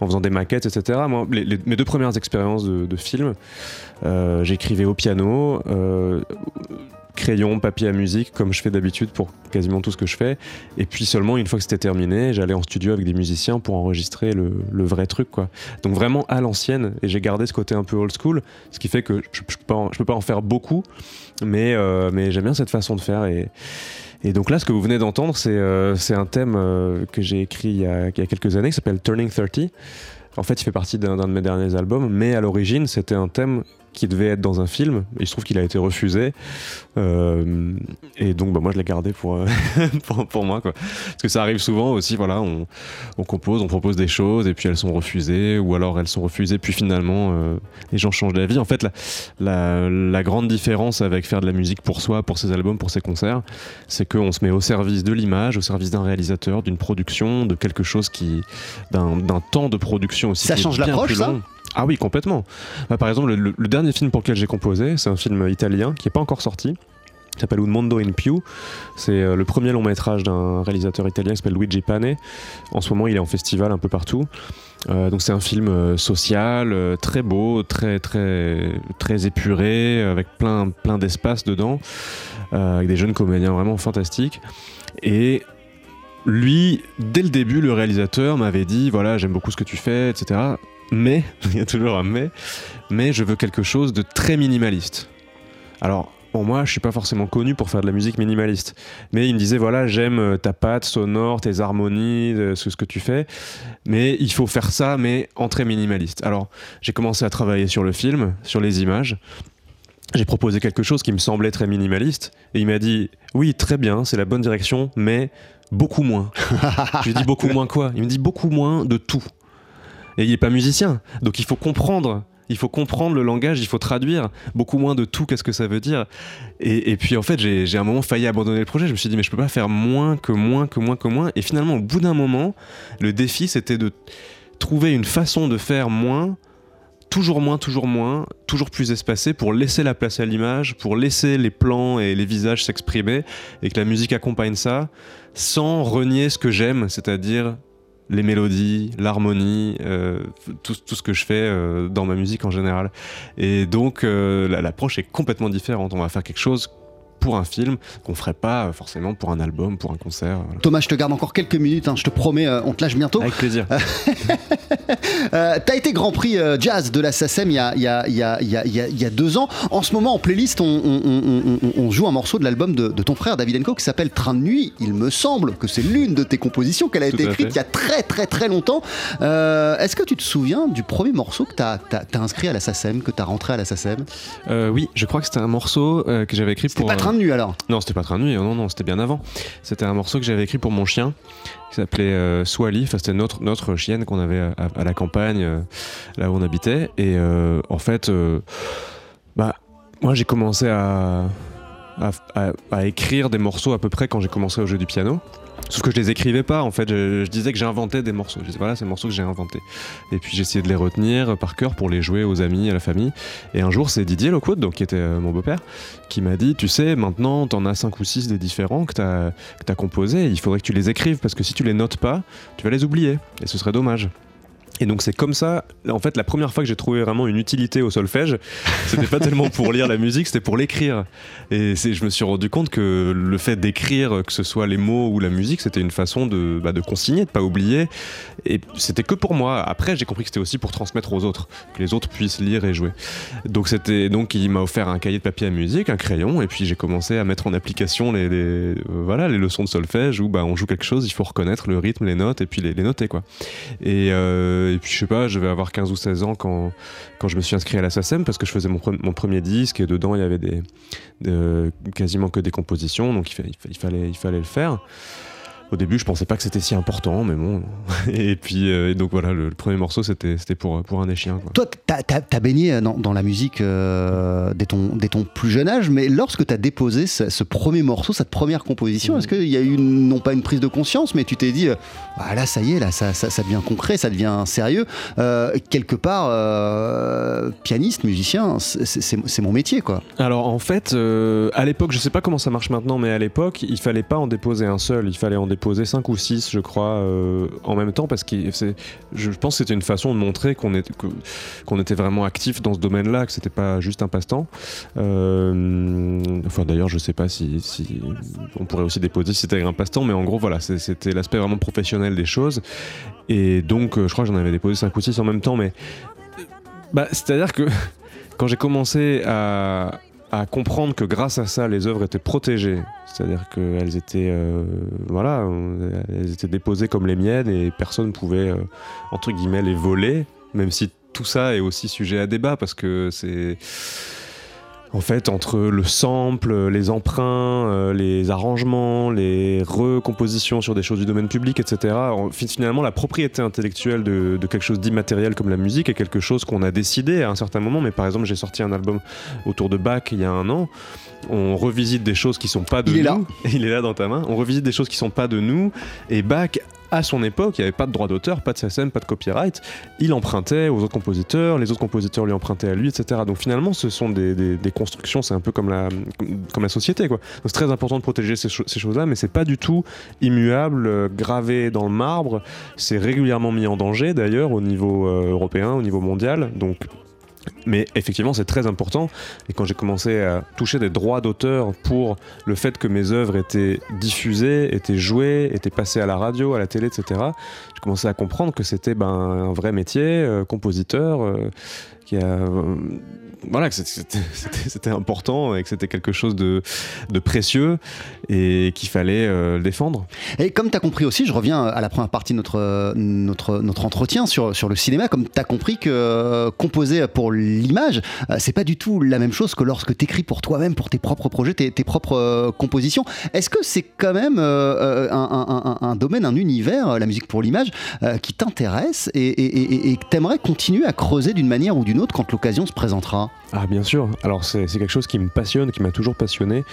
en faisant des maquettes, etc. Moi, mes deux premières expériences de, film, j'écrivais au piano, crayon, papier à musique, comme je fais d'habitude pour quasiment tout ce que je fais. Et puis seulement une fois que c'était terminé, j'allais en studio avec des musiciens pour enregistrer le, vrai truc, quoi. Donc vraiment à l'ancienne. Et j'ai gardé ce côté un peu old school, ce qui fait que je, je peux, pas en, faire beaucoup, mais, euh, mais j'aime bien cette façon de faire. Et, donc là, ce que vous venez d'entendre, c'est euh, un thème euh, que j'ai écrit il y, a, il y a quelques années qui s'appelle Turning 30. En fait, il fait partie d'un de mes derniers albums, mais à l'origine, c'était un thème qui devait être dans un film. Et il se trouve qu'il a été refusé. Euh, et donc, bah, moi, je l'ai gardé pour, euh, [LAUGHS] pour, pour moi. Quoi. Parce que ça arrive souvent aussi, voilà, on, on compose, on propose des choses, et puis elles sont refusées, ou alors elles sont refusées, puis finalement, euh, les gens changent d'avis. En fait, la, la, la grande différence avec faire de la musique pour soi, pour ses albums, pour ses concerts, c'est qu'on se met au service de l'image, au service d'un réalisateur, d'une production, de quelque chose qui. d'un temps de production aussi. Ça qui change l'approche, ça? Ah oui, complètement. Bah, par exemple, le, dernier film pour lequel j'ai composé, c'est un film italien qui n'est pas encore sorti. Il s'appelle Un Mondo in Più. C'est euh, le premier long métrage d'un réalisateur italien qui s'appelle Luigi Pane. En ce moment, il est en festival un peu partout. Euh, donc c'est un film euh, social, très beau, très très très épuré, avec plein plein d'espace dedans, avec des jeunes comédiens vraiment fantastiques. Et lui, dès le début, le réalisateur m'avait dit voilà, j'aime beaucoup ce que tu fais, etc. Mais [LAUGHS] il y a toujours un mais, mais je veux quelque chose de très minimaliste. Alors Bon, moi, je suis pas forcément connu pour faire de la musique minimaliste. Mais il me disait, voilà, j'aime euh, ta patte sonore, tes harmonies, euh, ce, ce que tu fais. Mais il faut faire ça, mais en très minimaliste. Alors, j'ai commencé à travailler sur le film, sur les images. J'ai proposé quelque chose qui me semblait très minimaliste. Et il m'a dit, oui, très bien, c'est la bonne direction, mais beaucoup moins. [LAUGHS] je lui ai dit, beaucoup moins quoi? Il me dit, beaucoup moins de tout. Et il n'est pas musicien. Donc il faut comprendre Il faut comprendre le langage, il faut traduire beaucoup moins de tout qu'est-ce que ça veut dire. Et, puis en fait, j'ai j'ai un moment failli abandonner le projet. Je me suis dit, mais je peux pas faire moins que moins que moins que moins. Et finalement, au bout d'un moment, le défi, c'était de trouver une façon de faire moins toujours moins, toujours moins, toujours plus espacé pour laisser la place à l'image, pour laisser les plans et les visages s'exprimer et que la musique accompagne ça sans renier ce que j'aime, c'est-à-dire les mélodies, l'harmonie, euh, tout, tout, ce que je fais euh, dans ma musique en général. Et donc euh, l'approche est complètement différente. On va faire quelque chose pour un film qu'on ferait pas forcément pour un album, pour un concert. Voilà. Thomas, je te garde encore quelques minutes, hein, je te promets, euh, on te lâche bientôt. Avec plaisir. [LAUGHS] euh, T'as été Grand Prix euh, Jazz de la SACEM il y, a, il, y a, il, y a, il, y a, il y a, deux ans. En ce moment, en playlist, on, on, on, on joue un morceau de l'album de, de, ton frère David Enco qui s'appelle Train de nuit. Il me semble que c'est l'une de tes compositions qu'elle a Tout été écrite il y a très très très longtemps. Euh, Est-ce que tu te souviens du premier morceau que tu as, as, as, inscrit à la SACEM, que tu as rentré à la SACEM euh, Oui, je crois que c'était un morceau que j'avais écrit pour. Pas Train de nuit alors Non, c'était pas Train de nuit, non, non, c'était bien avant. C'était un morceau que j'avais écrit pour mon chien qui s'appelait euh, Swally. Enfin, c'était notre, notre chienne qu'on avait à, la campagne, euh, là où on habitait. Et euh, en fait, bah, moi j'ai commencé à, à, écrire des morceaux à peu près quand j'ai commencé au jeu du piano. Sauf que je les écrivais pas, en fait, je, disais que j'inventais des morceaux. Voilà, c'est morceaux que j'ai inventés. Et puis j'essayais de les retenir par cœur pour les jouer aux amis, à la famille. Et un jour, c'est Didier Lockwood, donc qui était euh, mon beau-père, qui m'a dit, tu sais, maintenant, t'en as 5 ou 6 des différents que t'as as composés, il faudrait que tu les écrives, parce que si tu les notes pas, tu vas les oublier. Et ce serait dommage. Et donc c'est comme ça, en fait, la première fois que j'ai trouvé vraiment une utilité au solfège, c'était pas tellement pour lire la musique, c'était pour l'écrire. Et je me suis rendu compte que le fait d'écrire, que ce soit les mots ou la musique, c'était une façon de, bah, de consigner, de pas oublier. Et c'était que pour moi. Après, j'ai compris que c'était aussi pour transmettre aux autres, que les autres puissent lire et jouer. Donc c'était donc il m'a offert un cahier de papier à musique, un crayon, et puis j'ai commencé à mettre en application les, euh, voilà les leçons de solfège où bah on joue quelque chose, il faut reconnaître le rythme, les notes et puis les, les noter quoi. Et euh, et puis je sais pas, je vais avoir 15 ou 16 ans quand, je me suis inscrit à la parce que je faisais mon, pre mon premier disque et dedans il y avait des, de, quasiment que des compositions, donc il, fallait, il fallait le faire. Au début, je pensais pas que c'était si important, mais bon. [LAUGHS] Et puis, euh, et donc voilà, le, le, premier morceau, c'était pour, pour un des chiens. Quoi. Toi, t'as as, as, baigné dans, dans la musique euh, dès, ton, dès ton plus jeune âge, mais lorsque tu as déposé ce, ce, premier morceau, cette première composition, mmh. est-ce qu'il y a eu, non pas une prise de conscience, mais tu t'es dit, ah, là, ça y est, là, ça, ça, ça, devient concret, ça devient sérieux. Euh, quelque part, euh, pianiste, musicien, c'est mon métier, quoi. Alors, en fait, euh, à l'époque, je sais pas comment ça marche maintenant, mais à l'époque, il fallait pas en déposer un seul, il fallait en déposer 5 ou 6 je crois euh, en même temps parce que je pense que c'était une façon de montrer qu'on qu'on était vraiment actif dans ce domaine là que c'était pas juste un passe-temps. Euh, enfin d'ailleurs je sais pas si, on pourrait aussi déposer si c'était un passe-temps mais en gros voilà c'était l'aspect vraiment professionnel des choses. Et donc euh, je crois que j'en avais déposé 5 ou 6 en même temps mais bah, c'est à dire que [LAUGHS] quand j'ai commencé à, à comprendre que grâce à ça, les œuvres étaient protégées. C'est-à-dire qu'elles étaient, euh, voilà, elles étaient déposées comme les miennes et personne ne pouvait, euh, entre guillemets, les voler, même si tout ça est aussi sujet à débat parce que c'est en fait, entre le sample, les emprunts, euh, les arrangements, les recompositions sur des choses du domaine public, etc., finalement, la propriété intellectuelle de, de quelque chose d'immatériel comme la musique est quelque chose qu'on a décidé à un certain moment. Mais par exemple, j'ai sorti un album autour de Bach il y a un an. On revisite des choses qui sont pas de il nous. Est là. [LAUGHS] Il est là dans ta main. On revisite des choses qui sont pas de nous. Et Bach à son époque, il n'y avait pas de droit d'auteur, pas de SACEM, pas de copyright. Il empruntait aux autres compositeurs, les autres compositeurs lui empruntaient à lui, etc. Donc finalement, ce sont des, des, constructions, c'est un peu comme la, comme la société. Quoi. Donc c'est très important de protéger ces choses-là, mais c'est pas du tout immuable, euh, gravé dans le marbre. C'est régulièrement mis en danger d'ailleurs au niveau euh, européen, au niveau mondial. Donc mais effectivement, c'est très important. Et quand j'ai commencé à toucher des droits d'auteur pour le fait que mes œuvres étaient diffusées, étaient jouées, étaient passées à la radio, à la télé, etc., j'ai commencé à comprendre que c'était ben, un vrai métier, euh, compositeur, euh, qui a. Euh, voilà, que c'était [LAUGHS] important et que c'était quelque chose de, de, précieux et qu'il fallait le défendre. Et comme tu as compris aussi, je reviens à la première partie de notre, notre, notre entretien sur, sur le cinéma, comme tu as compris que composer pour l'image, euh, c'est pas du tout la même chose que lorsque tu écris pour toi-même, pour tes propres projets, tes, propres euh, compositions. Est-ce que c'est quand même euh, un, domaine, un univers, la musique pour l'image, qui t'intéresse et, et- et- et que t'aimerais continuer à creuser d'une manière ou d'une autre quand l'occasion se présentera? Ah bien sûr, alors c'est quelque chose qui me passionne, qui m'a toujours passionné.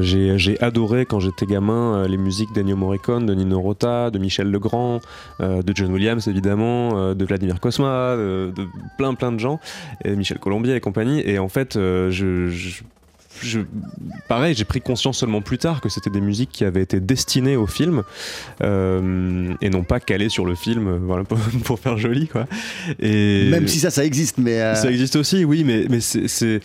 J'ai adoré quand j'étais gamin les musiques d'Ennio Morricone, de Nino Rota, de Michel Legrand, de John Williams évidemment, de Vladimir Kosma, de, de plein plein de gens, et Michel Colombier et compagnie. Et en fait, euh, je, je- je- pareil, j'ai pris conscience seulement plus tard que c'était des musiques qui avaient été destinées au film euh, et non pas calées sur le film, euh, voilà, [LAUGHS] pour, pour faire joli quoi. Et Même si ça, ça existe, mais. euh, ça existe aussi, oui, mais, mais c'est.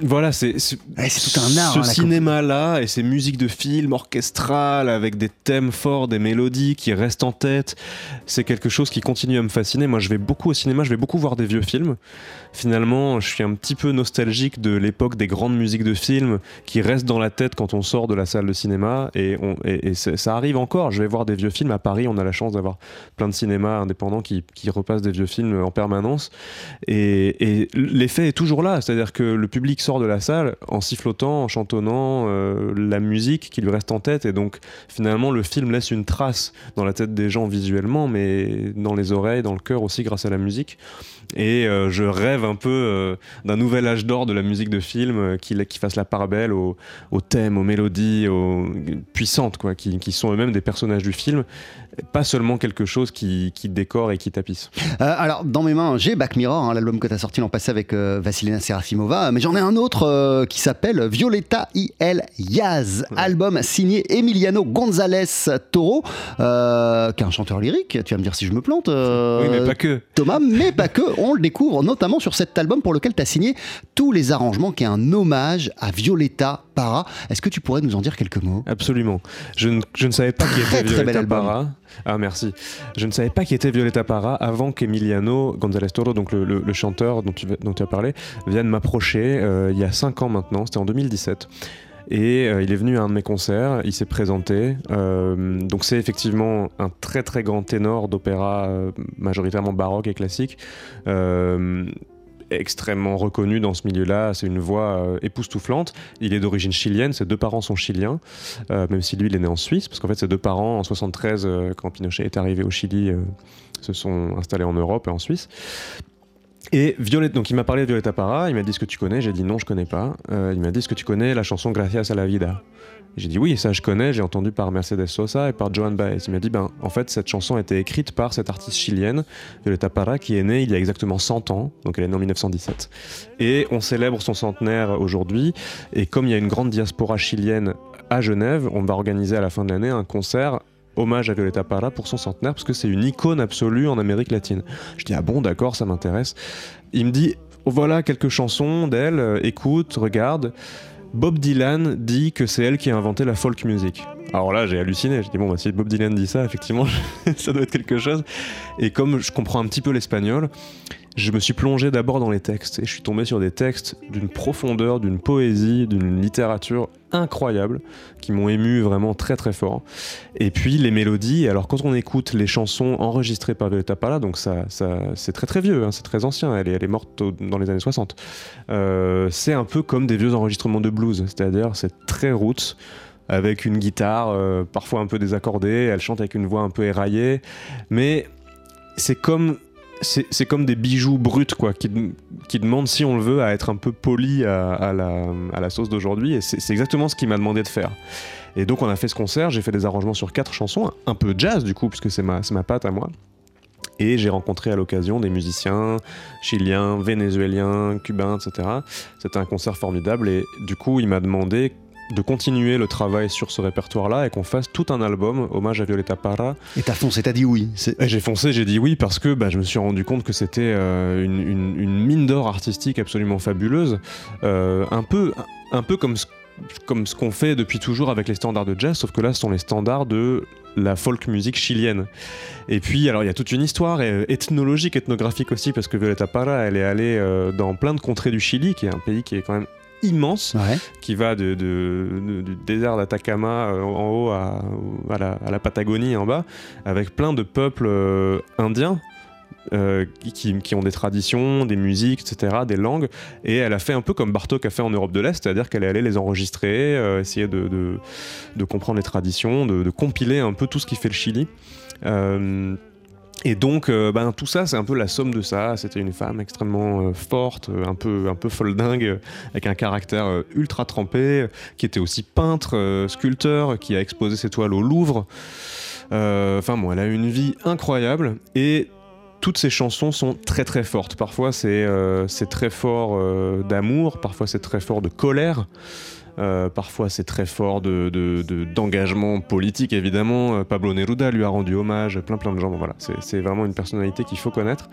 Voilà, c'est Ouais, tout un art, Ce hein, cinéma-là et ces musiques de film orchestrales avec des thèmes forts, des mélodies qui restent en tête, c'est quelque chose qui continue à me fasciner. Moi, je vais beaucoup au cinéma, je vais beaucoup voir des vieux films. Finalement, je suis un petit peu nostalgique de l'époque des grandes musiques de films qui restent dans la tête quand on sort de la salle de cinéma. Et, ça arrive encore. Je vais voir des vieux films à Paris. On a la chance d'avoir plein de cinémas indépendants qui, repassent des vieux films en permanence. Et, et l'effet est toujours là. C'est-à-dire que le public sort de la salle en sifflotant, en chantonnant euh, la musique qui lui reste en tête. Et donc, finalement, le film laisse une trace dans la tête des gens visuellement, mais dans les oreilles, dans le cœur aussi grâce à la musique. Et euh, je rêve un peu euh, d'un nouvel âge d'or de la musique de film euh, qui, qui fasse la part belle aux, aux thèmes, aux mélodies aux, puissantes, quoi, qui, qui sont eux-mêmes des personnages du film, pas seulement quelque chose qui, qui décore et qui tapisse. Euh, alors, dans mes mains, j'ai Back Mirror, hein, l'album que tu as sorti l'an passé avec euh, Vasilina Serafimova, mais j'en ai un autre qui s'appelle Violetta I.L. Yaz, album signé Emiliano González Toro, qui est un chanteur lyrique, tu vas me dire si je me plante. oui, mais pas que. Thomas, mais pas que, on le découvre notamment sur cet album pour lequel tu as signé tous les arrangements, qui est un hommage à Violetta Parra. Est-ce que tu pourrais nous en dire quelques mots? Absolument. Je ne, je ne savais pas qui était Violetta. Parra. Ah merci. Je ne savais pas qui était Violetta Parra avant qu'Emiliano González Toro, donc le, le- le chanteur dont tu, dont tu as parlé, vienne m'approcher euh, il y a 5 ans maintenant, c'était en 2017. Et euh, il est venu à un de mes concerts, il s'est présenté. Euh, donc c'est effectivement un très très grand ténor d'opéra euh, majoritairement baroque et classique. Extrêmement reconnu dans ce milieu-là, c'est une voix euh, époustouflante. Il est d'origine chilienne, ses deux parents sont chiliens, euh, même si lui il est né en Suisse, parce qu'en fait ses deux parents en 73, euh, quand Pinochet est arrivé au Chili, se sont installés en Europe et en Suisse. Et Violette, donc il m'a parlé de Violetta Parra, il m'a dit ce que tu connais, j'ai dit non je connais pas. Il m'a dit ce que tu connais la chanson Gracias a la vida? J'ai dit oui, ça je connais, j'ai entendu par Mercedes Sosa et par Joan Baez. Il m'a dit ben en fait cette chanson a été écrite par cette artiste chilienne, Violetta Parra, qui est née il y a exactement 100 ans, donc elle est née en 1917. Et on célèbre son centenaire aujourd'hui, et comme il y a une grande diaspora chilienne à Genève, on va organiser à la fin de l'année un concert hommage à Violetta Parra pour son centenaire parce que c'est une icône absolue en Amérique latine. Je dis ah bon d'accord ça m'intéresse. Il me dit voilà quelques chansons d'elle, euh, écoute, regarde. Bob Dylan dit que c'est elle qui a inventé la folk music. Alors là, j'ai halluciné. Je dis bon, bah, si Bob Dylan dit ça, effectivement, [LAUGHS] ça doit être quelque chose. Et comme je comprends un petit peu l'espagnol, je me suis plongé d'abord dans les textes et je suis tombé sur des textes d'une profondeur, d'une poésie, d'une littérature incroyable qui m'ont ému vraiment très très fort. Et puis les mélodies. Alors quand on écoute les chansons enregistrées par Violetta Parra, donc ça, ça c'est très très vieux, hein, c'est très ancien. Elle est, morte dans les années 60. Euh, c'est un peu comme des vieux enregistrements de blues, c'est-à-dire c'est très roots avec une guitare euh, parfois un peu désaccordée. Elle chante avec une voix un peu éraillée, mais c'est comme c'est comme des bijoux bruts quoi qui, demandent si on le veut à être un peu poli à, la, sauce d'aujourd'hui. Et c'est exactement ce qu'il m'a demandé de faire. Et donc on a fait ce concert. J'ai fait des arrangements sur quatre chansons. Un peu jazz du coup puisque c'est ma, ma patte à moi. Et j'ai rencontré à l'occasion des musiciens chiliens, vénézuéliens, cubains, etc. C'était un concert formidable. Et du coup il m'a demandé de continuer le travail sur ce répertoire-là et qu'on fasse tout un album hommage à Violetta Parra Et t'as foncé, t'as dit oui. J'ai foncé, j'ai dit oui parce que bah, je me suis rendu compte que c'était euh, une, une- une mine d'or artistique absolument fabuleuse, Euh, un peu, un peu comme ce, comme ce qu'on fait depuis toujours avec les standards de jazz, sauf que là ce sont les standards de la folk musique chilienne. Et puis alors il y a toute une histoire euh, ethnologique, ethnographique aussi parce que Violetta Parra elle est allée dans plein de contrées du Chili, qui est un pays qui est quand même immense Ouais. qui va de, de- de- du désert d'Atacama euh, en haut à, à la, à la Patagonie en bas, avec plein de peuples euh, indiens, euh, qui, qui ont des traditions, des musiques, etc., des langues. Et elle a fait un peu comme Bartok a fait en Europe de l'Est, c'est-à-dire qu'elle est allée les enregistrer, essayer de, de- comprendre les traditions, de, de compiler un peu tout ce qui fait le Chili. Et donc, euh, ben, tout ça, c'est un peu la somme de ça. C'était une femme extrêmement euh, forte, euh, un peu, un peu folle dingue, avec un caractère ultra trempé, qui était aussi peintre, sculpteur, qui a exposé ses toiles au Louvre. Enfin bon, elle a une vie incroyable et toutes ses chansons sont très très fortes. Parfois c'est très fort d'amour, parfois c'est très fort de colère. Euh, parfois c'est très fort de, de- de- d'engagement politique évidemment. Euh, Pablo Neruda lui a rendu hommage, plein plein de gens. Bon, voilà, c'est, vraiment une personnalité qu'il faut connaître.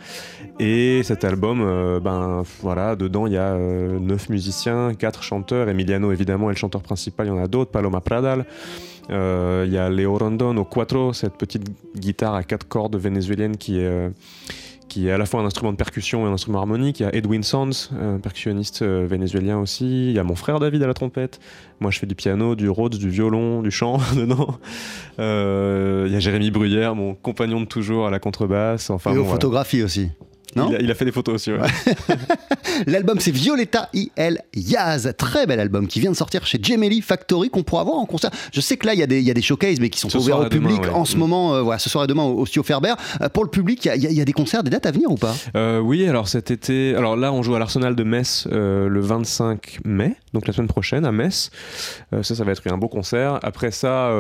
Et cet album, euh, ben voilà, dedans il y a neuf musiciens, quatre chanteurs. Emiliano évidemment est le chanteur principal. Il y en a d'autres, Paloma Pradal. Il y a Leo Rondon au cuatro, cette petite guitare à quatre cordes vénézuélienne qui est, qui est à la fois un instrument de percussion et un instrument harmonique. Il y a Edwin Sands, un percussionniste euh, vénézuélien aussi. Il y a mon frère David à la trompette. Moi, je fais du piano, du Rhodes, du violon, du chant [LAUGHS] dedans. Euh, Il y a Jérémy Bruyère, mon compagnon de toujours à la contrebasse. Enfin, et bon, aux voilà. photographies aussi. Non il, a, il a fait des photos aussi. ouais. [LAUGHS] L'album c'est Violetta IL Yaz, très bel album qui vient de sortir chez Gemelli Factory qu'on pourra voir en concert. Je sais que là il y, a des- il y a des showcases mais qui sont ouverts au demain, public ouais. en ce Mm. moment. euh, voilà, ce soir et demain au, Studio Ferber. Euh, pour le public, il y a- y, y des concerts, des dates à venir ou pas? Euh, oui, alors cet été, alors là on joue à l'Arsenal de Metz le 25 mai, donc la semaine prochaine à Metz. Ça, ça va être un beau concert. Après ça,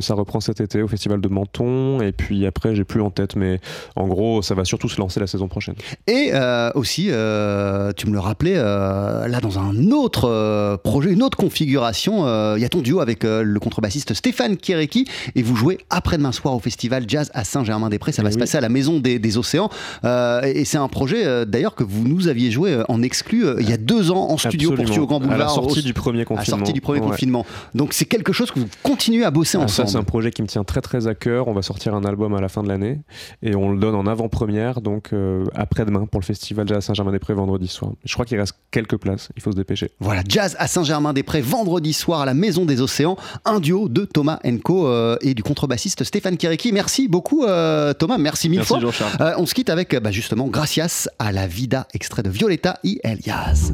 ça reprend cet été au Festival de Menton, et puis après j'ai plus en tête, mais en gros ça va surtout se lancer la saison prochaine. Et euh, aussi, euh, tu me le rappelais, euh, là dans un autre projet, une autre configuration, il y a ton duo avec le contrebassiste Stéphane Kéréki et vous jouez après-demain soir au festival Jazz à Saint-Germain-des-Prés. Ça va Oui. se passer à la Maison des, des Océans. Et c'est un projet d'ailleurs que vous nous aviez joué en exclu il y a deux ans en studio pour Absolument. Studio Grand À la Boulevard. sortie au- du premier à la sortie du premier Ouais. confinement. Donc c'est quelque chose que vous continuez à bosser Ah, ça, ensemble. c'est un projet qui me tient très très à cœur. On va sortir un album à la fin de l'année et on le donne en avant-première, donc euh, après-demain pour le festival Jazz à Saint-Germain-des-Prés vendredi soir. Je crois qu'il reste quelques places, il faut se dépêcher. Voilà, Jazz à Saint-Germain-des-Prés, vendredi soir à la Maison des Océans, un duo de Thomas Enco euh, et du contrebassiste Stéphane Kéréki. Merci beaucoup euh, Thomas, merci mille Merci fois. Jean-Charles. Euh, on se quitte avec bah, justement Gracias à la Vida, extrait de Violetta y Elias.